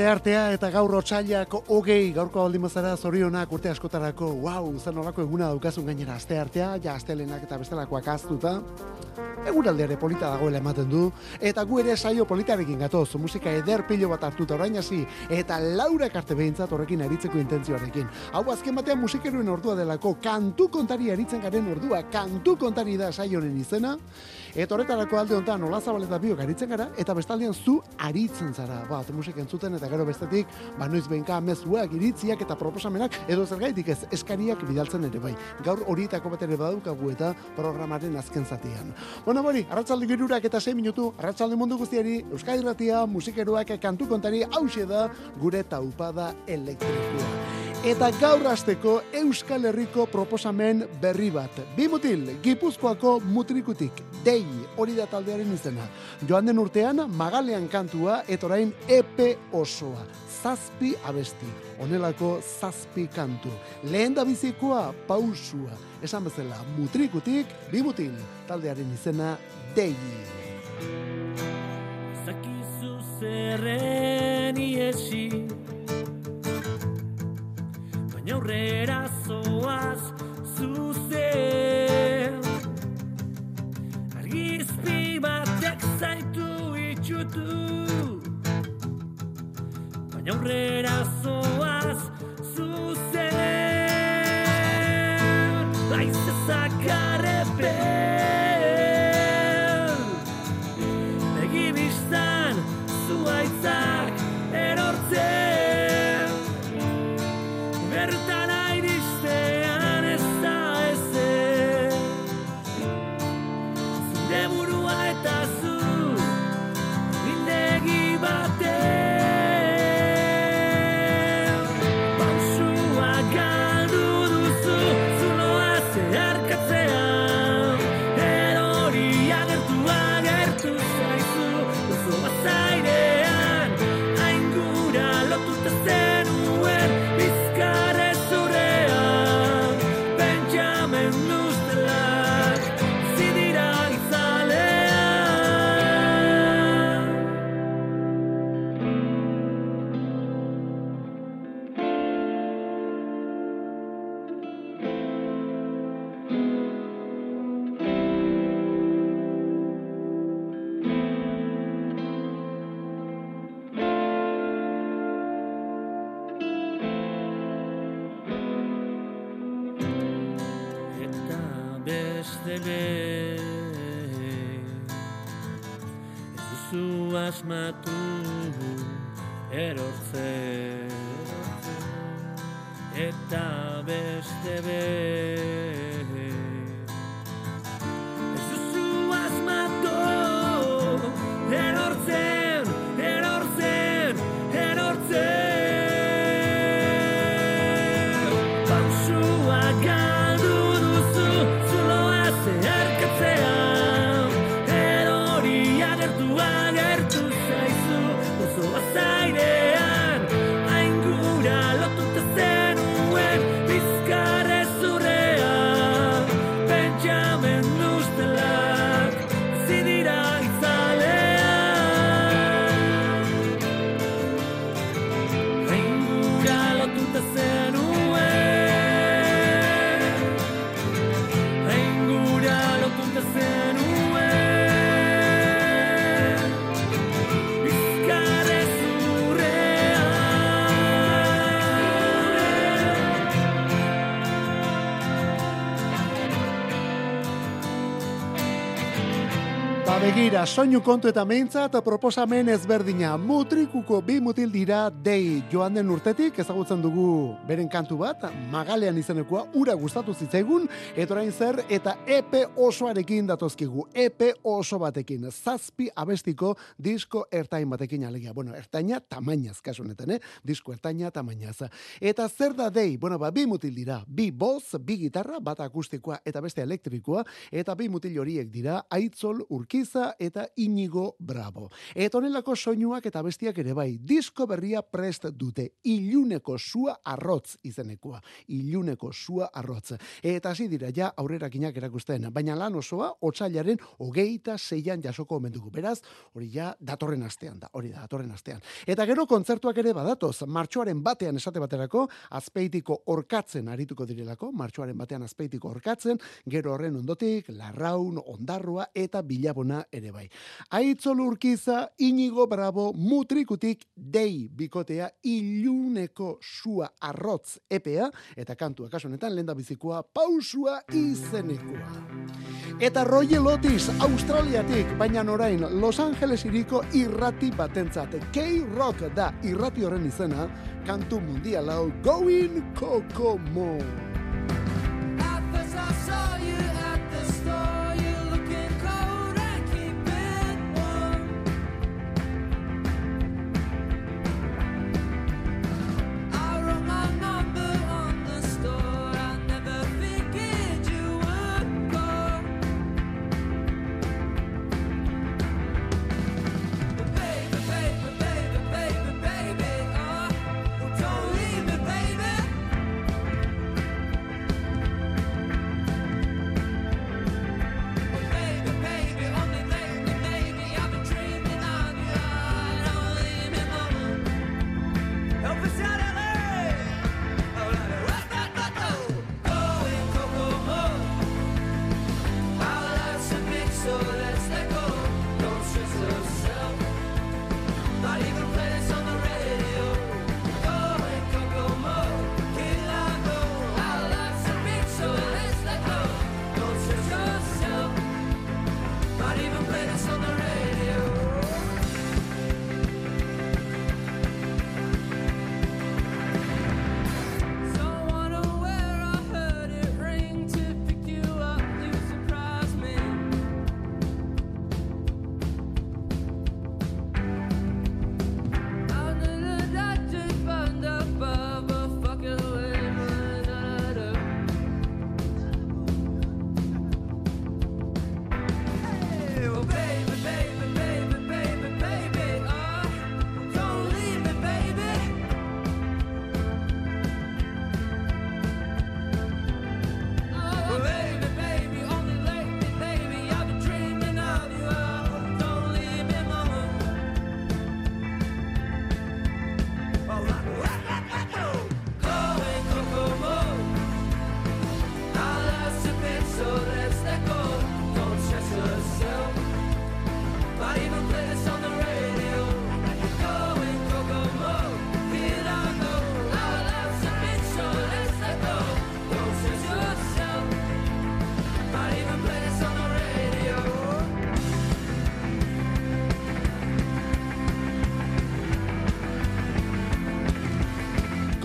Aste artea eta gaur otsailak hogei gaurko baldin bazara zorionak urte askotarako, wow, zen nolako eguna daukazun gainera aste artea, ja astelenak eta bestelakoak aztuta. Eguraldeare polita dagoela ematen du, eta gu ere saio politarekin gatoz, musika eder pilo bat hartuta orain hasi, eta laura karte behintzat horrekin aritzeko intentzioarekin. Hau azken batean musikeruen ordua delako, kantu kontari aritzen garen ordua, kantu kontari da saionen izena, eta horretarako alde honetan nola zabaleta biok aritzen gara, eta bestaldean zu aritzen zara, bat musik entzuten, eta gero bestetik, ba noiz behinka mezuak, iritziak eta proposamenak, edo zergaitik ez eskariak bidaltzen ere bai. Gaur horietako bat ere badukagu eta programaren azken zatian. Bueno, bori, arratzalde girurak eta 6 minutu, arratzalde mundu guztiari, Euskal Irratia, musikeroak kantu kontari, hause da gure taupada elektrikoa. Eta gaur asteko Euskal Herriko proposamen berri bat. Bi Gipuzkoako mutrikutik, dei, hori da taldearen izena. Joan den urtean, magalean kantua, eta orain epe osoa. Zazpi abesti, onelako zazpi kantu. Lehen da bizikoa, pausua. Esan bezala, mutrikutik, bi mutil, taldearen izena, dei. Zakizu zerren iesi Baina aurrera zoaz zuzen Argizpi batek zaitu itxutu Aurrera zoaz zuzen Laiz ezakarrepen Begi biztan zuaitzak erortzen begira, soinu kontu eta meintza eta proposamen ezberdina. Mutrikuko bi mutil dira dei joan den urtetik ezagutzen dugu beren kantu bat, magalean izenekoa, ura gustatu zitzaigun, eta orain zer, eta epe osoarekin datozkigu, epe oso batekin, zazpi abestiko disko ertain batekin alegia. Bueno, ertaina tamainaz, kasunetan, eh? Disko ertaina tamainaz. Eta zer da dei? Bueno, ba, bi mutil dira, bi boz, bi gitarra, bat akustikoa eta beste elektrikoa, eta bi mutil horiek dira, aitzol, urkiza eta inigo bravo. Eta honelako soinuak eta bestiak ere bai, disko berria prest dute, iluneko sua arrotz izenekoa, iluneko sua arrotz. Eta hasi dira ja aurrerakinak erakusten, baina lan osoa, otsailaren hogeita zeian jasoko omendugu. Beraz, hori ja datorren astean da, hori da, datorren astean. Eta gero kontzertuak ere badatoz, martxoaren batean esate baterako, azpeitiko orkatzen arituko direlako, martxoaren batean azpeitiko orkatzen, gero horren ondotik, larraun, ondarrua eta bilabona ere bai. Aitzol urkiza, inigo bravo, mutrikutik dei bikotea iluneko sua arrotz epea, eta kantua kasu honetan lenda bizikoa pausua izenekoa. Eta Royal Otis, Australiatik, baina orain Los Angeles iriko irrati batentzat. K-Rock da irrati horren izena, kantu mundial hau Going Kokomo.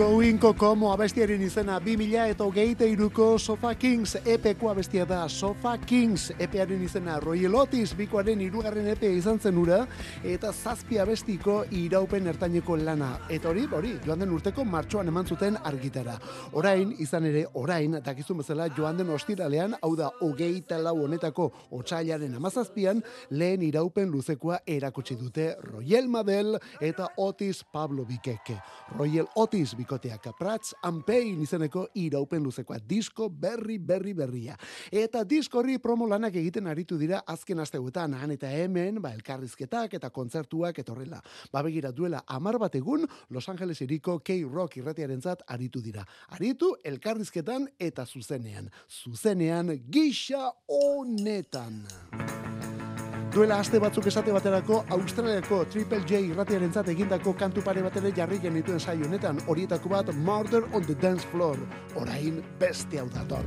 Going Kokomo abestiaren izena 2000 eta hogeita iruko Sofa Kings epeko abestia da Sofa Kings. Epearen izena Royal Otis bikoaren irugarren epe izan zen ura eta zazpi abestiko iraupen ertaineko lana. Eta hori, hori, joan den urteko martxoan eman zuten argitara. Orain, izan ere, orain dakizun bezala joan den ostiralean hau da hogeita lau honetako otsailaren amazazpian lehen iraupen luzekoa erakutsi dute Royal Mabel eta Otis Pablo Bikeke Royal Otis bikoteak Prats and Pain izeneko iraupen luzekoa disko berri berri berria. Eta disko horri promo lanak egiten aritu dira azken asteguetan han eta hemen, ba elkarrizketak eta kontzertuak etorrela. Ba begira duela 10 bat egun Los Angeles iriko K-Rock irratiarentzat aritu dira. Aritu elkarrizketan eta zuzenean. Zuzenean gisa honetan. Duela aste batzuk esate baterako Australiako Triple J irratiarentzat egindako kantu pare bat ere jarri genituen saio honetan horietako bat Murder on the Dance Floor. Orain beste hau dator.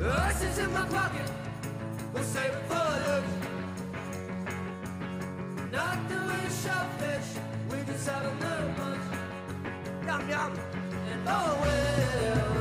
Yum yum. And oh well,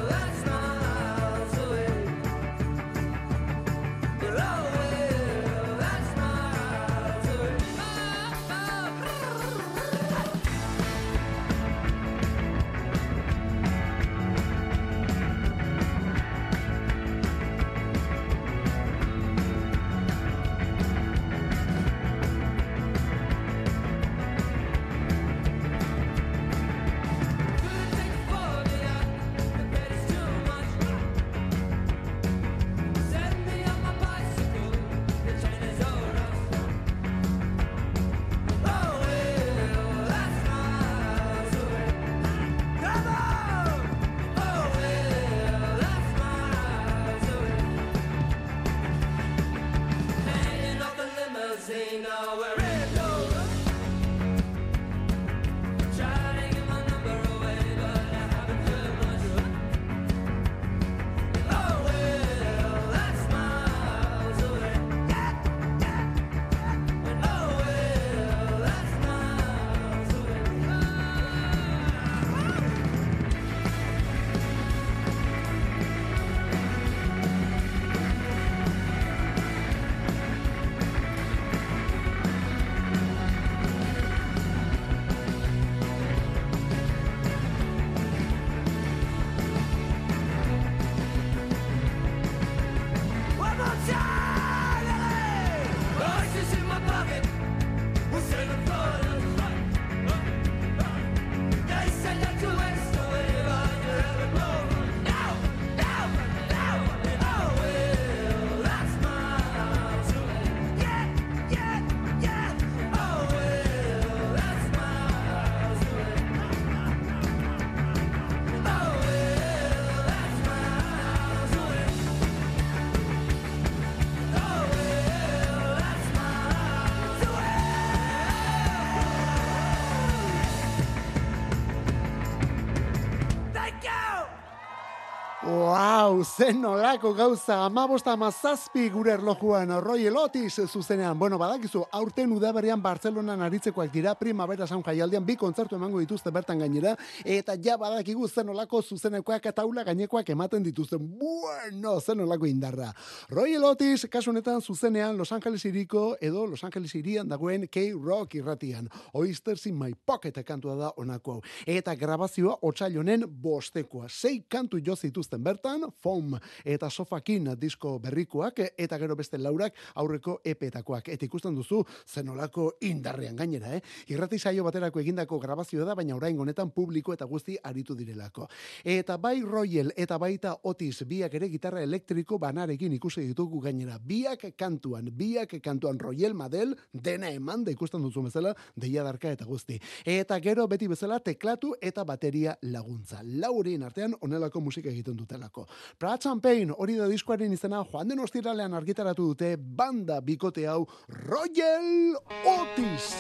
Wow, zen nolako gauza, amabosta amazazpi gure erlojuan, Roy Elotis zuzenean. Bueno, badakizu, aurten udaberrian Bartzelonan aritzekoak dira, primavera sound jaialdian, bi kontzertu emango dituzte bertan gainera, eta ja badakigu zen nolako zuzenekoak eta taula gainekoak ematen dituzten. Bueno, zen nolako indarra. Roy Elotis, kasu honetan zuzenean Los Angeles iriko, edo Los Angeles irian dagoen K-Rock irratian. Oysters in my pocket kantua da honako hau. Eta grabazioa otsailonen bostekoa. Sei kantu jo zituzten bertan, Foam eta Sofakin disko berrikoak, eta gero beste laurak aurreko epetakoak. Eta ikusten duzu zenolako indarrean gainera, eh? Irrati saio baterako egindako grabazioa da, baina orain honetan publiko eta guzti aritu direlako. Eta bai Royal eta baita Otis biak ere gitarra elektriko banarekin ikusi ditugu gainera. Biak kantuan, biak kantuan Royal Madel dena eman da ikusten duzu bezala deia darka eta guzti. Eta gero beti bezala teklatu eta bateria laguntza. Laurien artean onelako musika egiten dutelako. Pratt Champagne hori da diskoaren izena joan den ostiralean argitaratu dute banda bikote hau Royal Otis.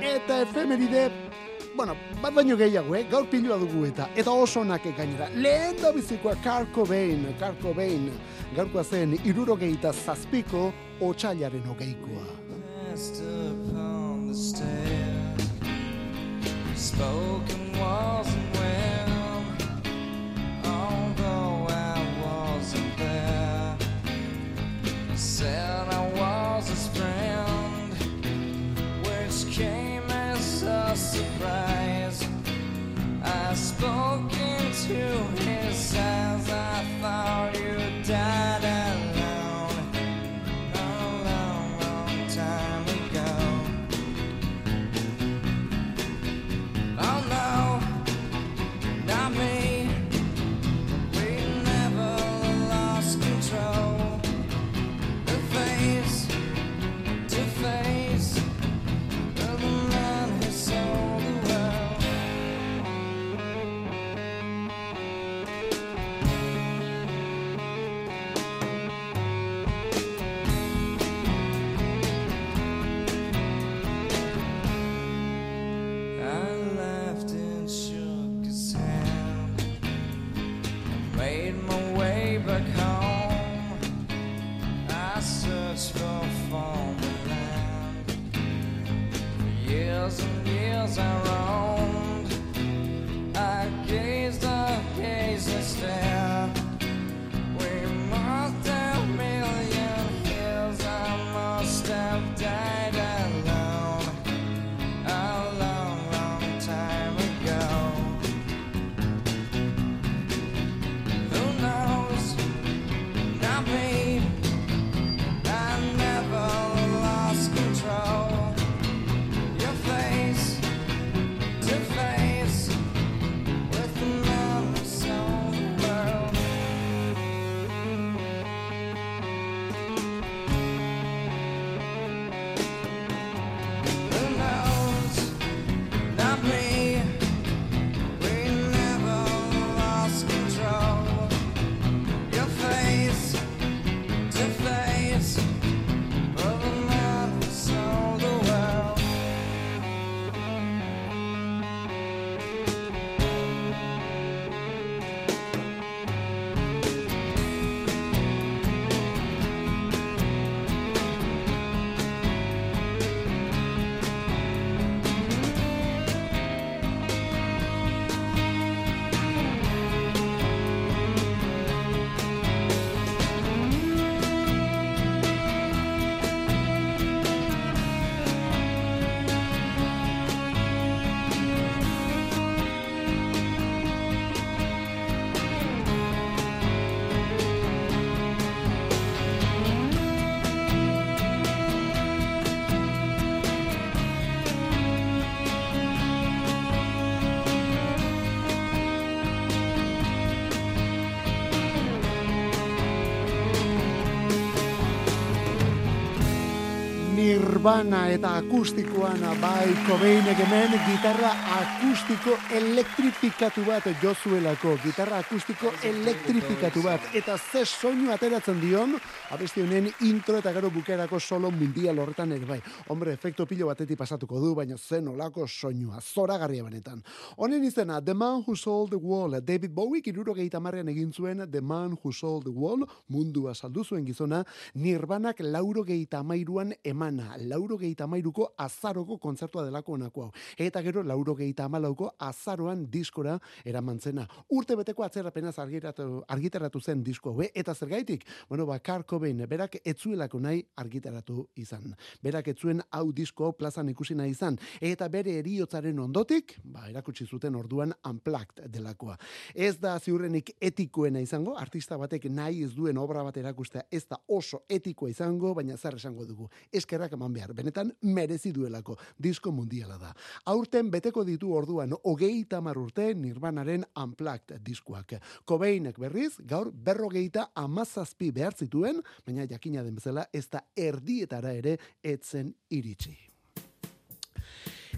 Eta efemeride bueno, bat baino gehiago, eh? gaur pilua dugu eta, eta oso onak gainera. Lehen da bizikoa Kurt Cobain, Kurt Cobain, gaurkoa zen irurogeita zazpiko otxailaren hogeikoa. Spoken wasn't well, Said I was his friend, which came as a surprise. I spoke into his eyes. I thought you died thousand years I Nirvana eta akustikoan bai Cobainek hemen gitarra akustiko elektrifikatu bat jozuelako gitarra akustiko elektrifikatu bat. Eta ze soinu ateratzen dion abesti honen intro eta gero bukerako solo mundial horretan ere bai. Hombre efekto pilo batetik pasatuko du baina zen olako soinua zoragarria benetan. Honen izena The Man Who Sold the Wall David Bowie irurogeita marrean egin zuen The Man Who Sold the Wall mundua saldu zuen gizona Nirvanak laurogeita amairuan emana, laurogeita amairuko azaroko kontzertua delako honako hau. Eta gero laurogeita amalauko azaroan diskora eraman zena. Urte beteko atzerapenaz argitaratu, zen disko eh? eta zergaitik, bueno, ba, Cobain, berak etzuelako nahi argitaratu izan. Berak etzuen hau disko plazan ikusi nahi izan. Eta bere eriotzaren ondotik, ba, erakutsi zuten orduan unplugged delakoa. Ez da ziurrenik etikoena izango, artista batek nahi ez duen obra bat erakustea ez da oso etikoa izango, baina zer esango dugu. Eskerrak eman behar, benetan merezi duelako, disko mundiala da. Aurten beteko ditu orduan, hogeita hamar urte Nirvanaren unplugged diskoak. Kobeinek berriz, gaur berrogeita amazazpi behar zituen, baina jakina den bezala ez da erdietara ere etzen iritsi.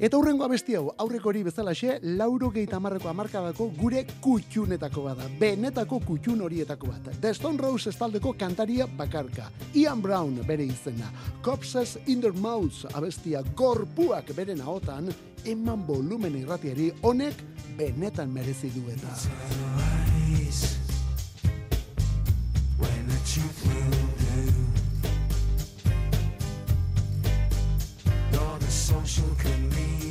Eta hurrengo abesti hau, aurreko hori bezalaxe, lauro geita amarreko amarkadako gure kutxunetako bada. Benetako kutxun horietako bat. The Stone Rose estaldeko kantaria bakarka. Ian Brown bere izena. Copses in their mouths abestia gorpuak bere nahotan, eman volumen irratiari honek benetan merezi du eta. when social can mean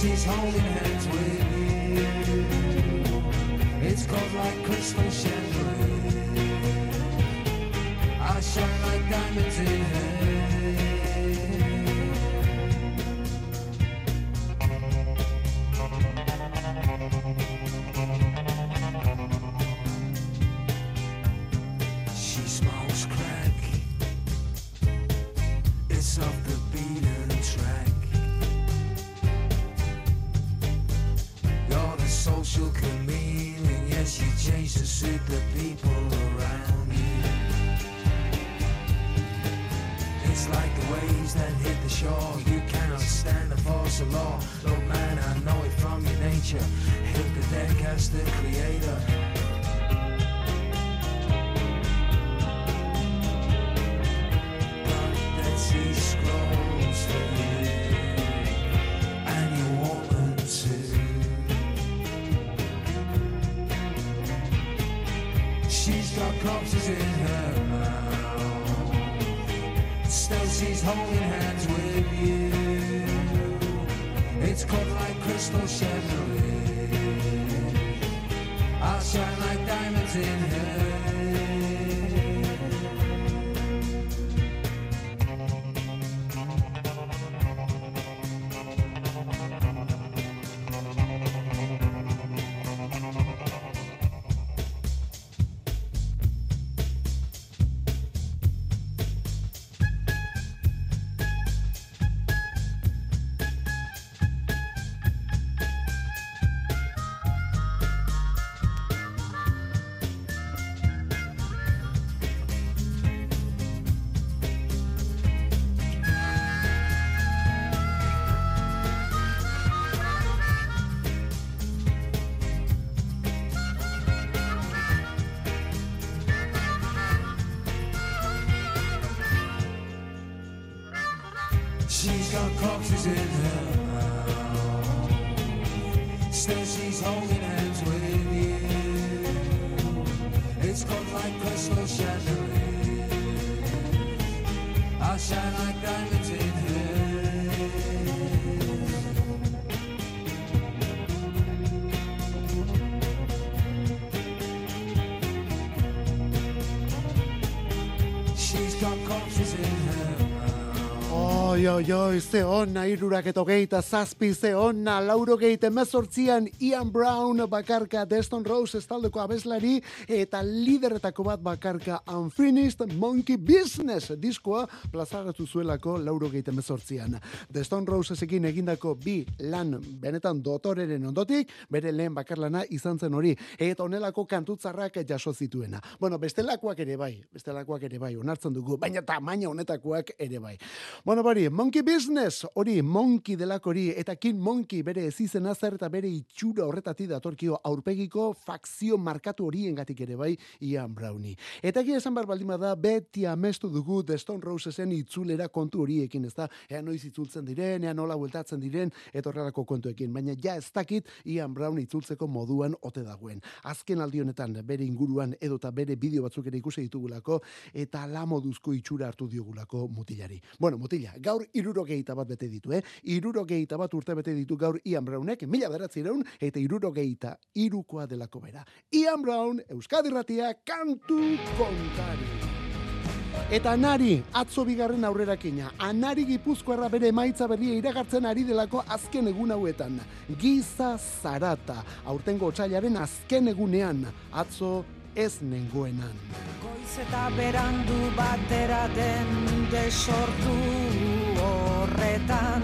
she's holding hands with you. It's cold like crystal chandelier. I shine like diamonds in her. Stand the law. Look, man, I know it from your nature. Hit the deck as the creator. Corpses in her mouth. Still she's holding hands with. Cut like crystal chandelier. I'll shine like diamonds in her. In her oi, oi, ze hona irurak eta hogeita zazpi, ze hona lauro geite mezortzian Ian Brown bakarka Deston Rose estaldeko abeslari eta lideretako bat bakarka Unfinished Monkey Business diskoa plazaratu zuelako lauro geite mezortzian. Deston Rosesekin egindako bi lan benetan dotoreren ondotik, bere lehen bakarlana izan zen hori, eta honelako kantutzarrak jaso zituena. Bueno, bestelakoak ere bai, bestelakoak ere bai, onartzen dugu, baina tamaina honetakoak ere bai. Bueno, bari, Monkey Business, hori Monkey delako hori, eta King Monkey bere ezizena zer eta bere itxura horretatik datorkio aurpegiko fakzio markatu horiengatik ere bai Ian Brownie. Eta egia esan bar baldin da beti amestu dugu The Stone Rosesen itzulera kontu horiekin, ez da, ea noiz itzultzen diren, ea nola bueltatzen diren, eta horrelako kontuekin, baina ja ez dakit Ian Brown itzultzeko moduan ote dagoen. Azken aldi honetan bere inguruan edota bere bideo batzuk ere ikusi ditugulako, eta la moduzko itxura hartu diogulako mutilari. Bueno, mutila, gaur irurogeita bat bete ditu, eh? Irurogeita bat urte bete ditu gaur Ian Brownek, mila beratzireun, eta irurogeita irukoa delako bera. Ian Brown, Euskadi Ratia, kantu kontari. Eta anari, atzo bigarren aurrerakina, anari gipuzkoarra bere emaitza berria iragartzen ari delako azken egun hauetan. Giza zarata, aurtengo otsailaren azken egunean, atzo ez nengoenan. Goiz eta berandu batera den horretan.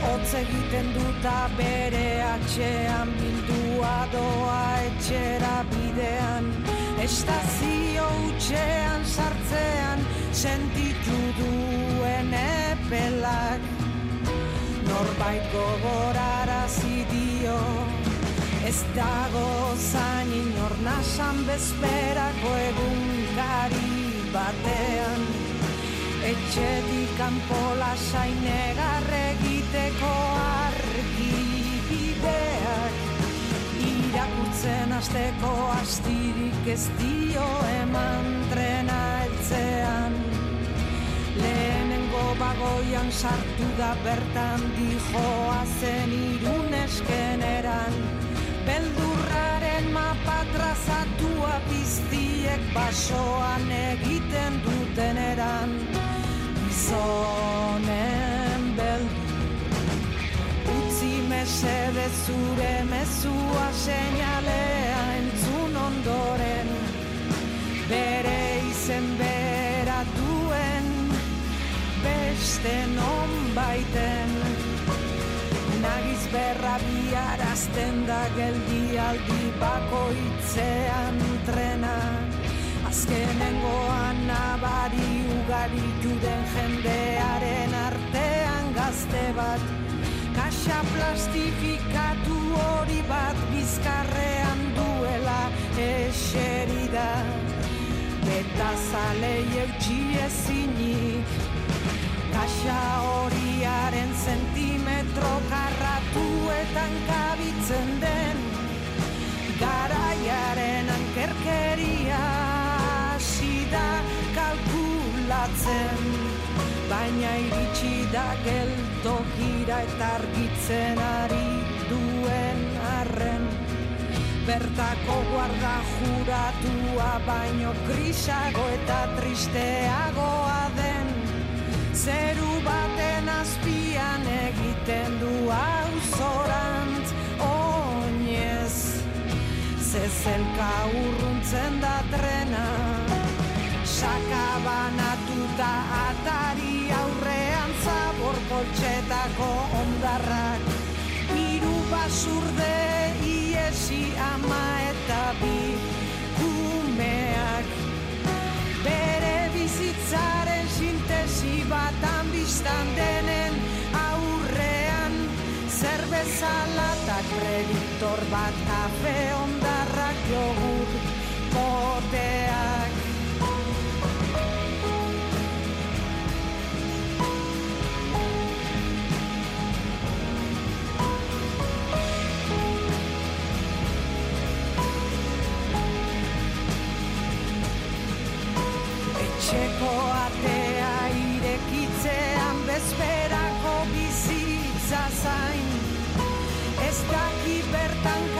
Hotz egiten duta bere atxean bildua doa etxera bidean. Estazio utxean sartzean sentitu duen epelak. Norbait gogorarazi dio Ez dago zain inor nasan bezperako egunkari batean Etxetik kanpo lasai negar egiteko argibideak Irakurtzen asteko astirik ez dio eman trena eltzean Lehenengo bagoian sartu da bertan dijoa zen iruneskeneran Beldurraren mapa trazatua piztiek basoan egiten duten eran Gizonen beldur Utzi mesede zure mezua seinalea entzun ondoren. Bere izen bera duen beste non baiten. Nagiz berra biarazten da geldialdi bakoitzean trena Azkenengoan nabari ugari juden jendearen artean gazte bat. Kaxa plastifikatu hori bat bizkarrean duela eserida Eta zalei eutxi ezinik Kaxa horiaren zentimetro karratuetan kabitzen da geltokira eta argitzen ari duen arren. Bertako guarda juratua baino grisago eta tristeagoa den. Zeru baten azpian egiten du auzorantz oinez Zezelka urruntzen da trena. Sakabanatuta zabor koltsetako ondarrak Hiru basurde iesi ama eta bi kumeak. Bere bizitzaren sintesi batan biztan denen aurrean zerbeza latak prediktor bat kafe ondarrak jogur poteak Etxeko atea irekitzean bezperako bizitza zain. Ez daki bertan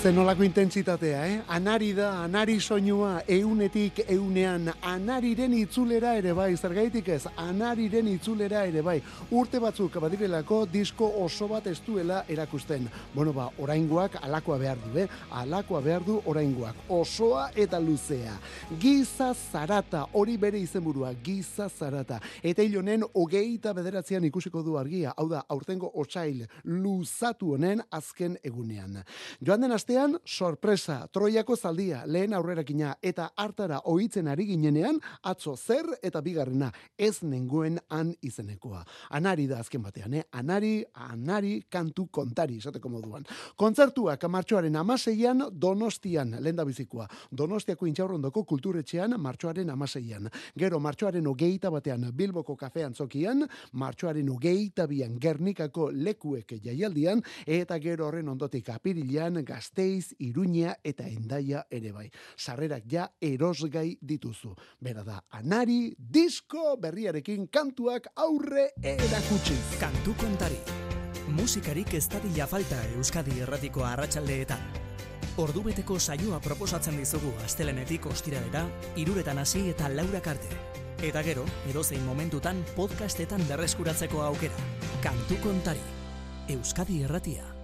Zenolako intentsitatea, eh? Anari da, anari soinua, eunetik eunean, anariren itzulera ere bai, zergaitik ez, anariren itzulera ere bai. Urte batzuk badirelako disko oso bat ez duela erakusten. Bueno, ba, oraingoak alakoa behar du, eh? Alakoa behar du oraingoak. Osoa eta luzea. Giza zarata, hori bere izenburua, giza zarata. Eta hil honen, hogeita bederatzean ikusiko du argia, hau da, aurtengo otsail luzatu honen azken egunean. Joan den astean, sorpresa, troiako zaldia, lehen aurrerakina, eta hartara ohitzen ari ginenean, atzo zer eta bigarrena, ez nengoen han izenekoa. Anari da azken batean, eh? Anari, anari, kantu kontari, esateko moduan. Kontzertuak martxoaren amaseian donostian, lehen da bizikoa. Donostiako intxaurrondoko kulturetxean martxoaren amaseian. Gero martxoaren hogeita batean Bilboko kafean zokian, martxoaren hogeita bian Gernikako lekuek jaialdian, eta gero horren ondotik apirilean Gasteiz, Iruña eta Endaia ere bai. Sarrerak ja erosgai dituzu. Bera da, anari, disko berriarekin kantuak aurre erakutsiz. Kantu kontari. Musikarik ez dadila falta Euskadi erratiko arratsaldeetan. Ordubeteko saioa proposatzen dizugu astelenetik ostiralera, iruretan hasi eta laurak arte. Eta gero, edozein momentutan podcastetan berreskuratzeko aukera. Kantu kontari. Euskadi erratia.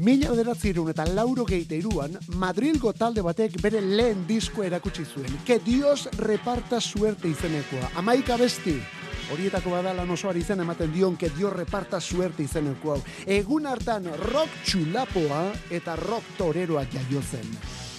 Mila bederatzireun eta lauro geite iruan, Madrilgo talde batek bere lehen disko erakutsi zuen. Que Dios reparta suerte izenekoa. Amaika besti. Horietako bada lan osoari izen ematen dion que Dios reparta suerte izeneko hau. Egun hartan rock txulapoa eta rock toreroa jaio zen.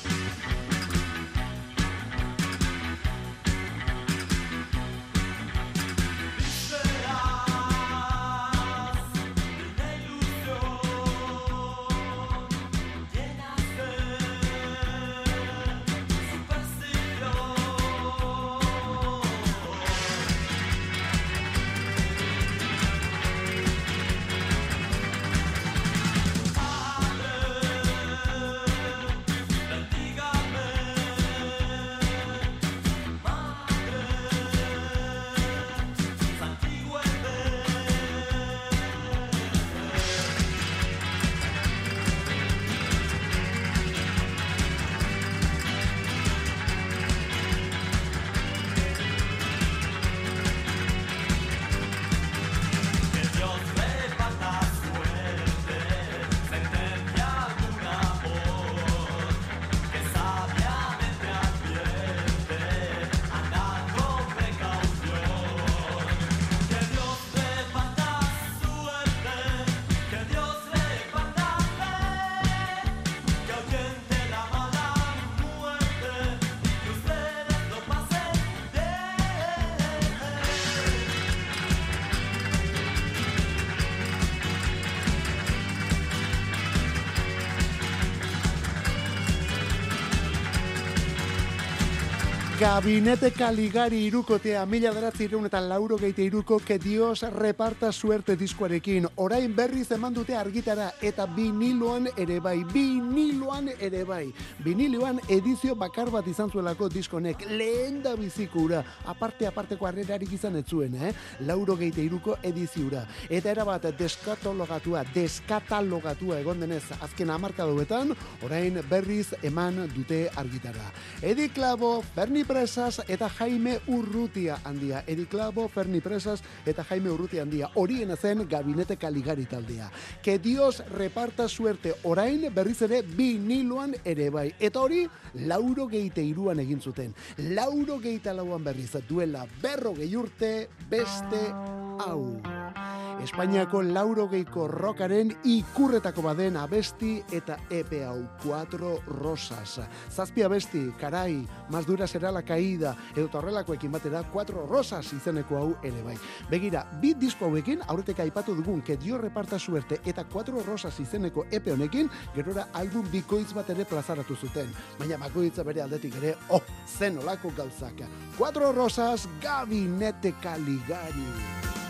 Gabinete Kaligari irukotea mila beratzi eta lauro geite iruko que Dios reparta suerte diskoarekin. Orain berriz eman dute argitara eta biniloan ere bai, biniloan ere bai. Biniloan edizio bakar bat izan zuelako diskonek lehen da bizikura. Aparte aparteko harrerarik izan ez zuen, eh? Lauro geite iruko ediziura. Eta erabat deskatalogatua, deskatalogatua egon denez azken amarkadoetan, orain berriz eman dute argitara. Edi Klabo, Ferni Presas eta Jaime Urrutia handia. Edi Klabo, Ferni Presas eta Jaime Urrutia handia. Horien zen gabinete kaligari taldea. Que Dios reparta suerte orain berriz ere biniloan ere bai. Eta hori, lauro geite iruan egin zuten. Lauro geita lauan berriz duela berro urte beste hau. Espainiako laurogeiko rokaren ikurretako baden abesti eta epe hau, Cuatro Rosas. Zazpi abesti, karai, más dura será caída, edo torrelakoekin batera, Cuatro Rosas izeneko hau ere bai. Begira, bi disko hauekin, aurretek aipatu dugun, que dio reparta suerte eta Cuatro Rosas izeneko epe honekin, gerora album bikoitz bat ere plazaratu zuten. Baina bakoitza bere aldetik ere, oh, zen olako gauzak. Cuatro Rosas, Gabinete Caligari.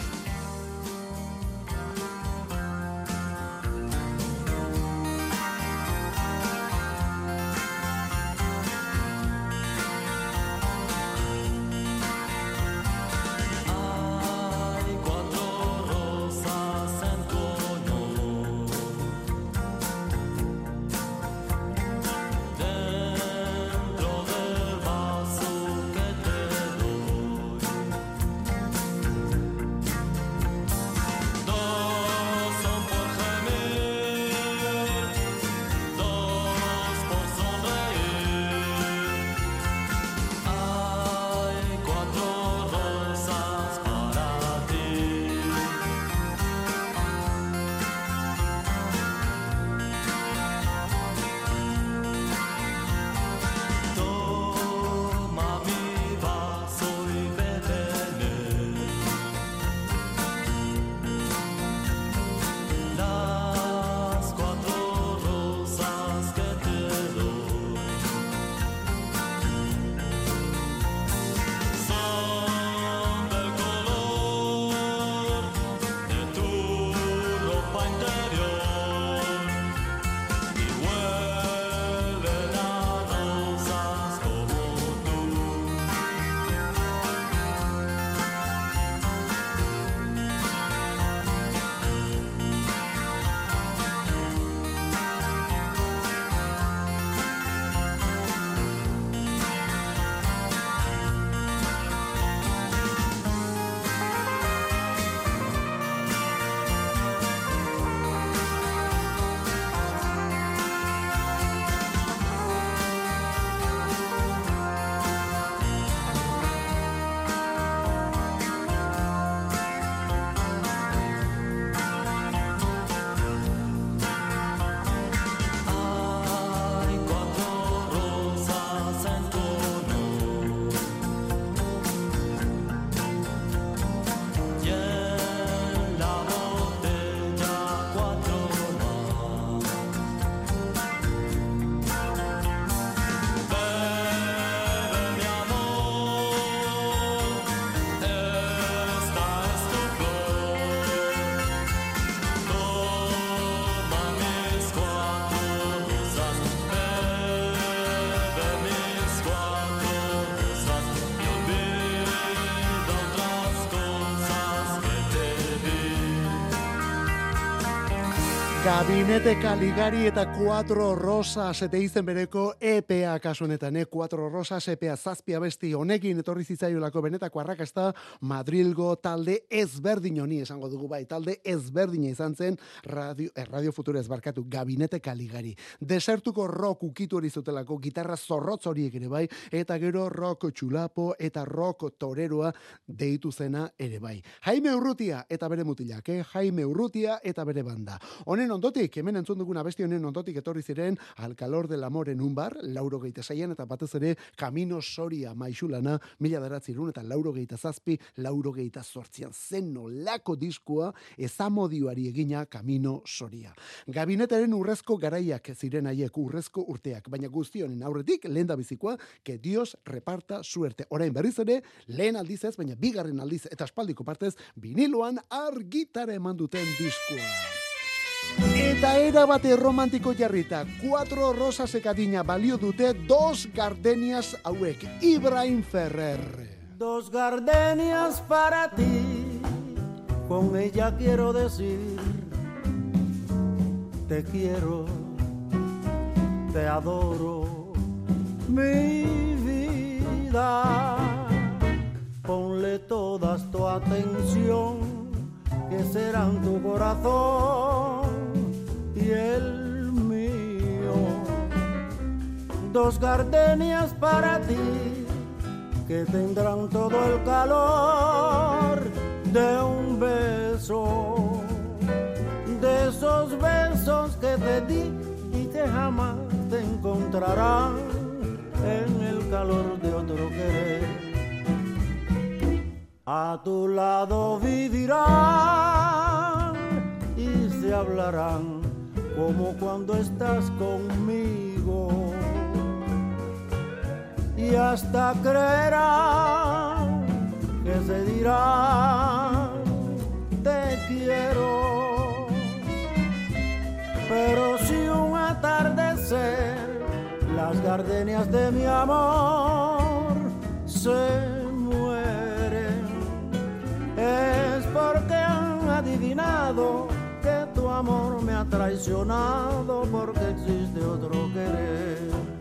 Gabinete Kaligari eta Cuatro Rosas eta izen bereko EPA kasu honetan, eh? Cuatro Rosas EPA zazpia besti honekin etorri zitzaiolako benetako arrakasta Madrilgo talde ezberdin honi esango dugu bai, talde ezberdina izan zen radio, eh, radio Futura ezbarkatu, Gabinete Kaligari. Desertuko rock ukitu hori zutelako, gitarra zorrotz horiek ere bai, eta gero rock txulapo eta rock toreroa deitu zena ere bai. Jaime Urrutia eta bere mutilak, eh? Jaime Urrutia eta bere banda. Honen honen ondotik, hemen entzun dugun abesti honen ondotik etorri ziren Al calor del amor en un bar, lauro geita saian, eta batez ere Camino Soria maixulana, mila beratzirun eta lauro geita zazpi, lauro geita zortzian. Zen nolako diskua ezamodioari egina Camino Soria. Gabinetaren urrezko garaiak ziren haiek urrezko urteak, baina guztionen aurretik lehen da bizikoa, que Dios reparta suerte. Orain berriz ere, lehen aldiz ez, baina bigarren aldiz eta espaldiko partez, viniloan argitara eman duten diskua. Eta era bate romantiko jarrita, cuatro rosas ekadina balio dute dos gardenias hauek, Ibrahim Ferrer. Dos gardenias para ti, con ella quiero decir, te quiero, te adoro, mi vida. Ponle todas tu atención, que serán tu corazón el mío. Dos gardenias para ti que tendrán todo el calor de un beso, de esos besos que te di y que jamás te encontrarán en el calor de otro querer. A tu lado vivirán y se hablarán como cuando estás conmigo y hasta creerán que se dirán te quiero. Pero si un atardecer las gardenias de mi amor se mueren, es porque han adivinado amor me ha traicionado porque existe otro querer.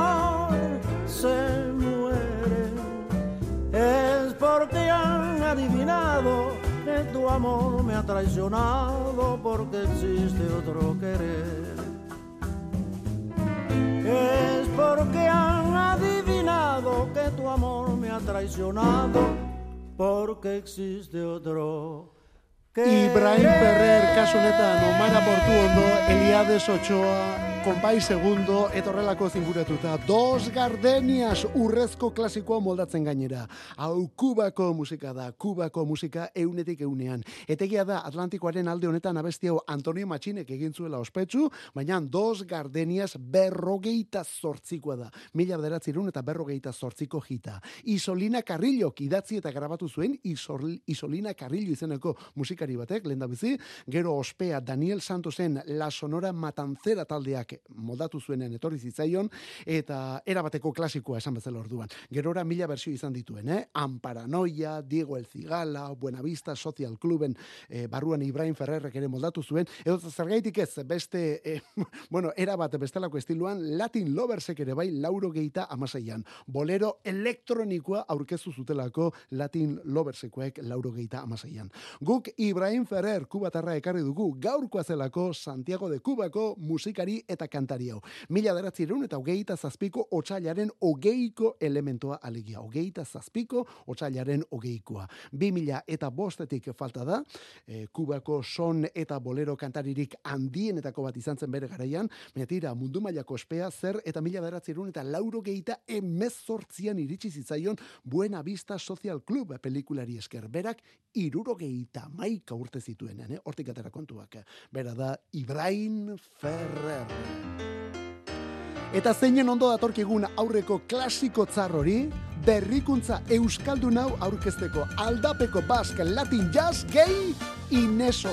es porque han adivinado que tu amor me ha traicionado porque existe otro querer. Es porque han adivinado que tu amor me ha traicionado porque existe otro querer. Ibrahim Ferrer kasu honetan Omara Portuondo, Eliades Ochoa, Konpai Segundo, etorrelako zinguratuta. Dos Gardenias urrezko klasikoa moldatzen gainera. Hau Kubako musika da, Kubako musika eunetik eunean. Etegia da Atlantikoaren alde honetan abesti hau Antonio Matxinek egin zuela ospetsu, baina Dos Gardenias berrogeita zortzikoa da. Mila bederatzirun eta berrogeita zortziko jita. Isolina Carrillok idatzi eta grabatu zuen Isol, Isolina Carrillo izeneko musikari batek, lehen da bizi, gero ospea Daniel Santosen La Sonora Matancera taldeak moldatu zuenen etorri zitzaion, eta erabateko klasikoa esan bezala orduan. Gerora mila bersio izan dituen, eh? Amparanoia, Diego El Cigala, Buenavista Social Cluben eh, barruan Ibrahim Ferrerrek ere moldatu zuen, edo zergaitik ez beste, eh, bueno, erabat bestelako estiluan, Latin Loversek ere bai lauro geita amaseian. Bolero elektronikoa aurkeztu zutelako Latin Loversekoek lauro geita amaseian. Guk Ibrahim Ferrer kubatarra ekarri dugu gaurkoa zelako Santiago de Kubako musikari eta kantari hau. Mila deratzireun eta hogeita zazpiko otxailaren hogeiko elementoa alegia. Hogeita zazpiko otxailaren hogeikoa. Bi mila eta bostetik falta da, e, Kubako son eta bolero kantaririk handienetako bat izan zen bere garaian, baina mundu mailako ospea zer eta mila deratzireun eta lauro geita emezortzian iritsi zitzaion Buena Vista Social Club pelikulari esker. Berak irurogeita maika urte zituenean, eh? hortik atera kontuak. Bera da Ibrahim Ferrer. Eta zeinen ondo datorkigun aurreko klasiko tzar hori, berrikuntza euskaldun hau aurkezteko aldapeko bask latin jazz gay Ines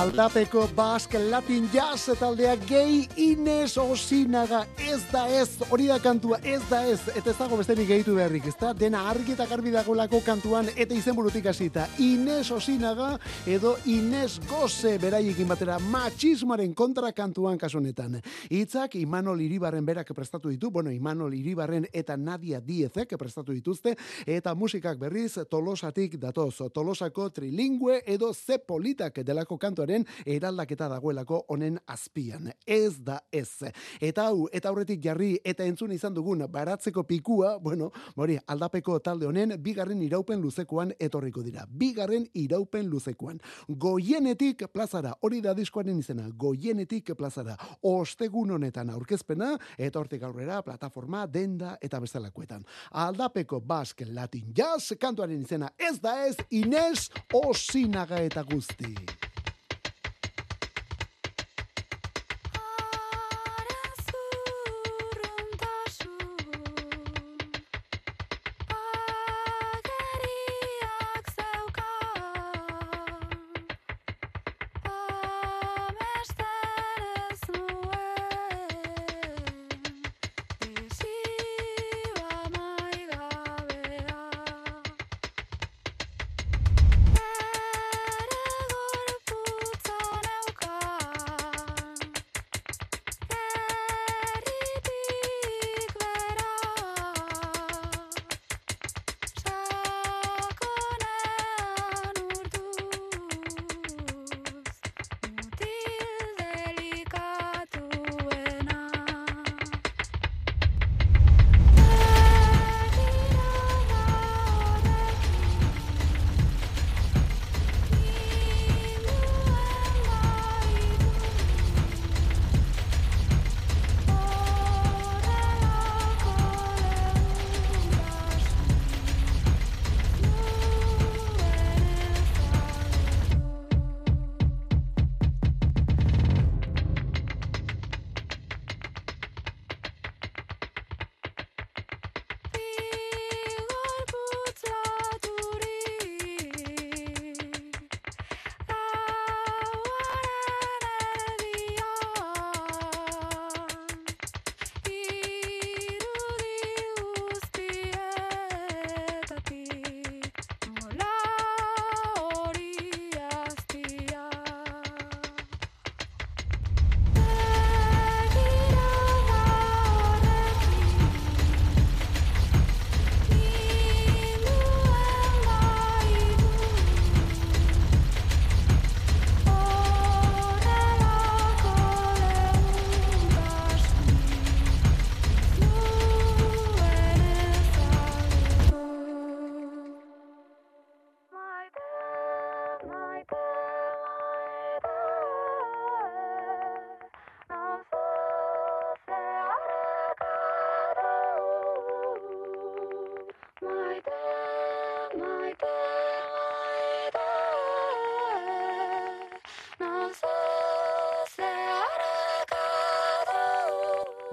Aldapeko Basque Latin Jazz taldea gay Ines Osinaga ez da ez, hori da kantua ez da ez, eta ez dago besterik gehitu beharrik, ez da, dena argi eta garbi dagoelako kantuan eta izenburutik hasita Ines Osinaga edo Ines Goze beraiekin batera machismoaren kontra kantuan kasunetan. Hitzak Imanol Iribarren berak prestatu ditu, bueno, Imanol Iribarren eta Nadia Diezek prestatu dituzte, eta musikak berriz Tolosatik datoz, Tolosako trilingüe edo ze politak delako kantuaren eraldaketa dagoelako honen azpian. Ez da ez. Eta hau, eta aurretik jarri eta entzun izan dugun baratzeko pikua, bueno, hori aldapeko talde honen bigarren iraupen luzekoan etorriko dira. Bigarren iraupen luzekoan. Goienetik plazara, hori da diskoaren izena, goienetik plazara. Ostegun honetan aurkezpena, eta hortik aurrera plataforma, denda eta bestelakoetan. Aldapeko Basque Latin Jazz kantuaren izena ez da ez Ines Osinaga eta guzti.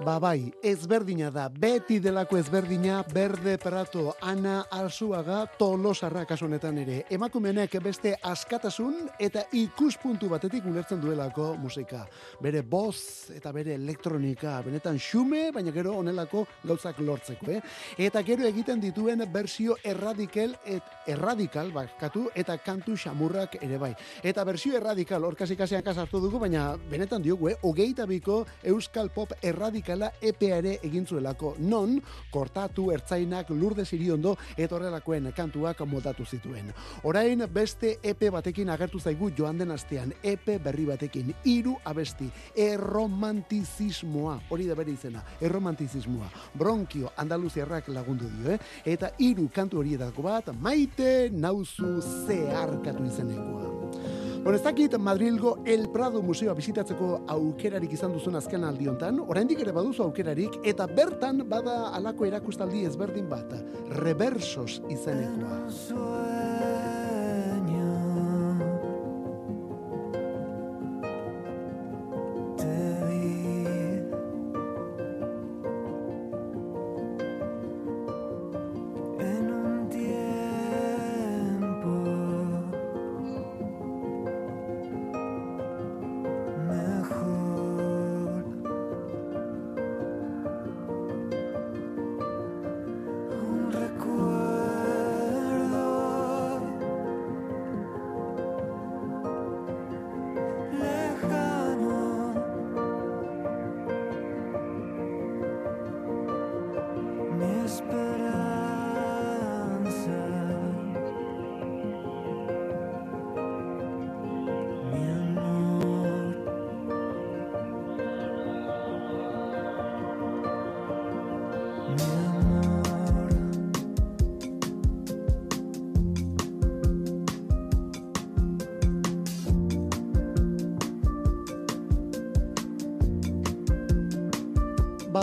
Ba bai, ezberdina da, beti delako ezberdina, berde prato, ana alzuaga, tolosarra kasu honetan ere. Emakumenek beste askatasun eta ikuspuntu batetik ulertzen duelako musika. Bere boz eta bere elektronika, benetan xume, baina gero honelako gauzak lortzeko, eh? Eta gero egiten dituen bersio erradikal, et, erradikal, bakatu, eta kantu xamurrak ere bai. Eta bersio erradikal, orkasi kasian hartu dugu, baina benetan diogu, eh? Ogeita biko Euskal Pop erradikala EPA ere egin zuelako, non kortatu ertzainak lurde ziriondo eta horrelakoen kantuak moldatu zituen. Orain beste EP batekin agertu zaigu joan den astean, EP berri batekin, hiru abesti, erromantizismoa, hori da bere izena, erromantizismoa. Bronkio Andaluziarrak lagundu dio, eh? Eta hiru kantu horietako bat, maite nauzu zeharkatu izenekoa. Bueno, ez dakit Madrilgo El Prado Museoa bizitatzeko aukerarik izan duzun azken aldiontan, oraindik ere baduzu aukerarik, eta bertan bada alako erakustaldi ezberdin bat, reversos izenekoa.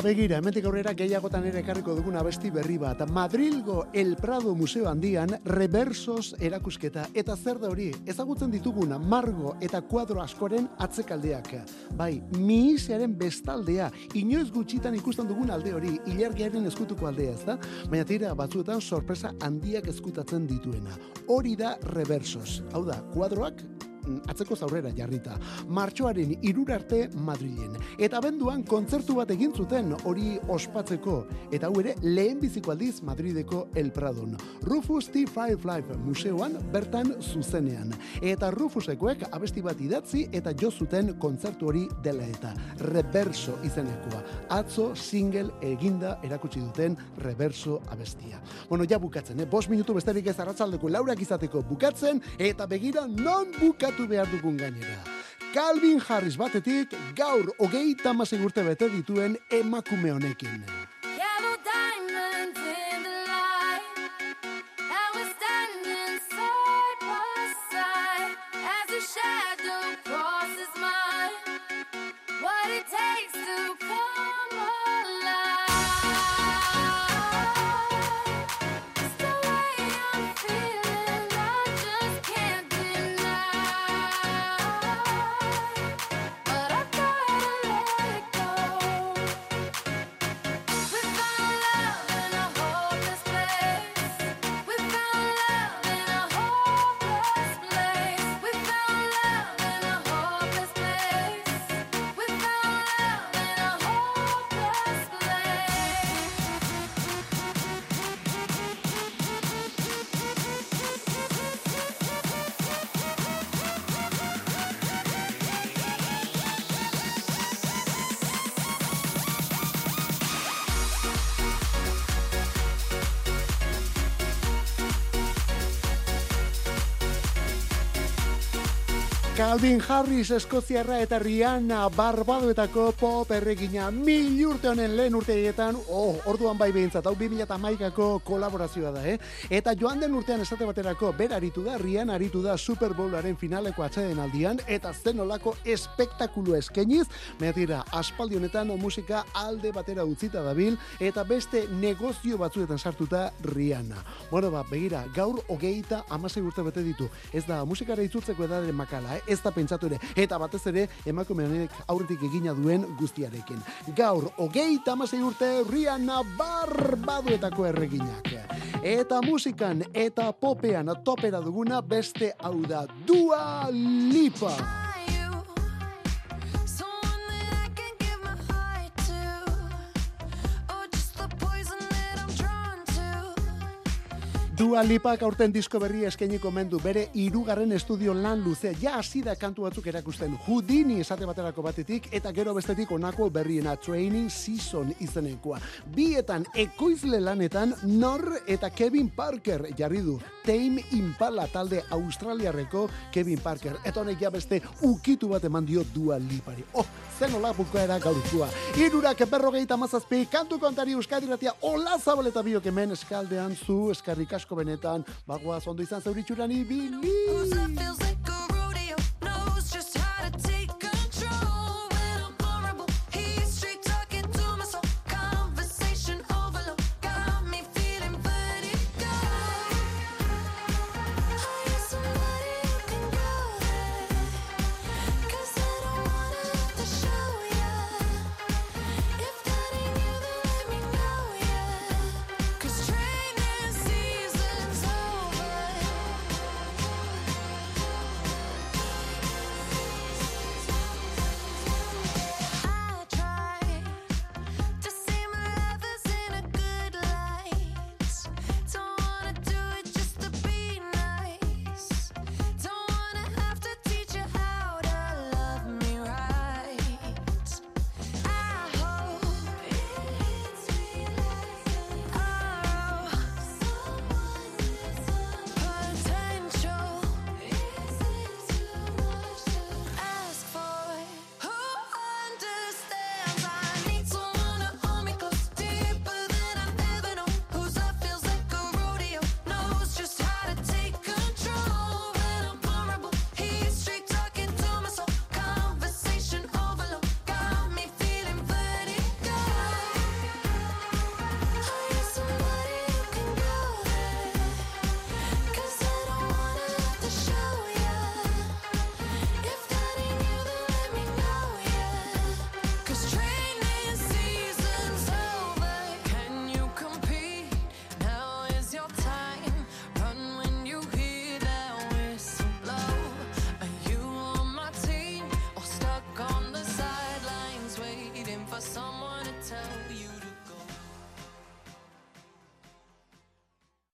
Begira, hemendik aurrera gehiagotan ere ekarriko dugun abesti berri bat. Madrilgo El Prado Museo handian reversos erakusketa. Eta zer da hori, ezagutzen ditugun margo eta kuadro askoren atzekaldeak. Bai, mihisearen bestaldea, inoiz gutxitan ikusten dugun alde hori, ilargiaren eskutuko aldea, ez da? Baina tira, batzuetan sorpresa handiak eskutatzen dituena. Hori da reversos. Hau da, kuadroak atzeko zaurrera jarrita. Martxoaren irura arte Madrilen. Eta benduan kontzertu bat egin zuten hori ospatzeko. Eta hau ere lehen biziko aldiz Madrideko El Pradon. Rufus T. Firefly museoan bertan zuzenean. Eta Rufusekoek abesti bat idatzi eta jo zuten kontzertu hori dela eta. Reverso izenekoa. Atzo single eginda erakutsi duten reverso abestia. Bueno, ja bukatzen, eh? Bos minutu besterik ez arratzaldeko laurak izateko bukatzen, eta begira non bukatu behar dugun gainera. Calvin Harris batetik gaur hogeita hamasei urte bete dituen emakume honekin. Calvin Harris Eskoziarra eta Rihanna Barbadoetako pop erregina mil urte honen lehen urteetan, oh, orduan bai behintzat, hau 2008ko kolaborazioa da, eh? Eta joan den urtean esate baterako, ber aritu da, Rihanna aritu da Super Bowlaren finaleko atxeden aldian, eta zen olako espektakulu eskeniz, metira, aspaldi honetan musika alde batera utzita dabil, eta beste negozio batzuetan sartuta Rihanna. Bueno, ba, begira, gaur hogeita amasei urte bete ditu. Ez da, musikara itzultzeko edaren makala, eh? Ez da pentsatu ere, eta batez ere emakume honek aurretik egina duen guztiarekin. Gaur, hogei tamasei urte Rihanna barbaduetako erreginak. Eta musikan eta popean topera duguna beste hau da Dua Lipa. Dua Lipak aurten disko berria eskainiko mendu bere hirugarren estudio lan luze ja hasi da kantu batzuk erakusten Houdini esate baterako batetik eta gero bestetik onako berriena Training Season izenekoa. Bietan ekoizle lanetan Nor eta Kevin Parker jarri du Tame Impala talde australiarreko Kevin Parker eta honek ja beste ukitu bat eman dio Dua Lipari. Oh, zen hola bukaera gaurtua. Irurak berrogeita mazazpi, kantu kontari euskadiratia, hola zabaleta biok hemen eskaldean zu, eskarrik asko benetan, bagoaz ondo izan zauritxuran ibili.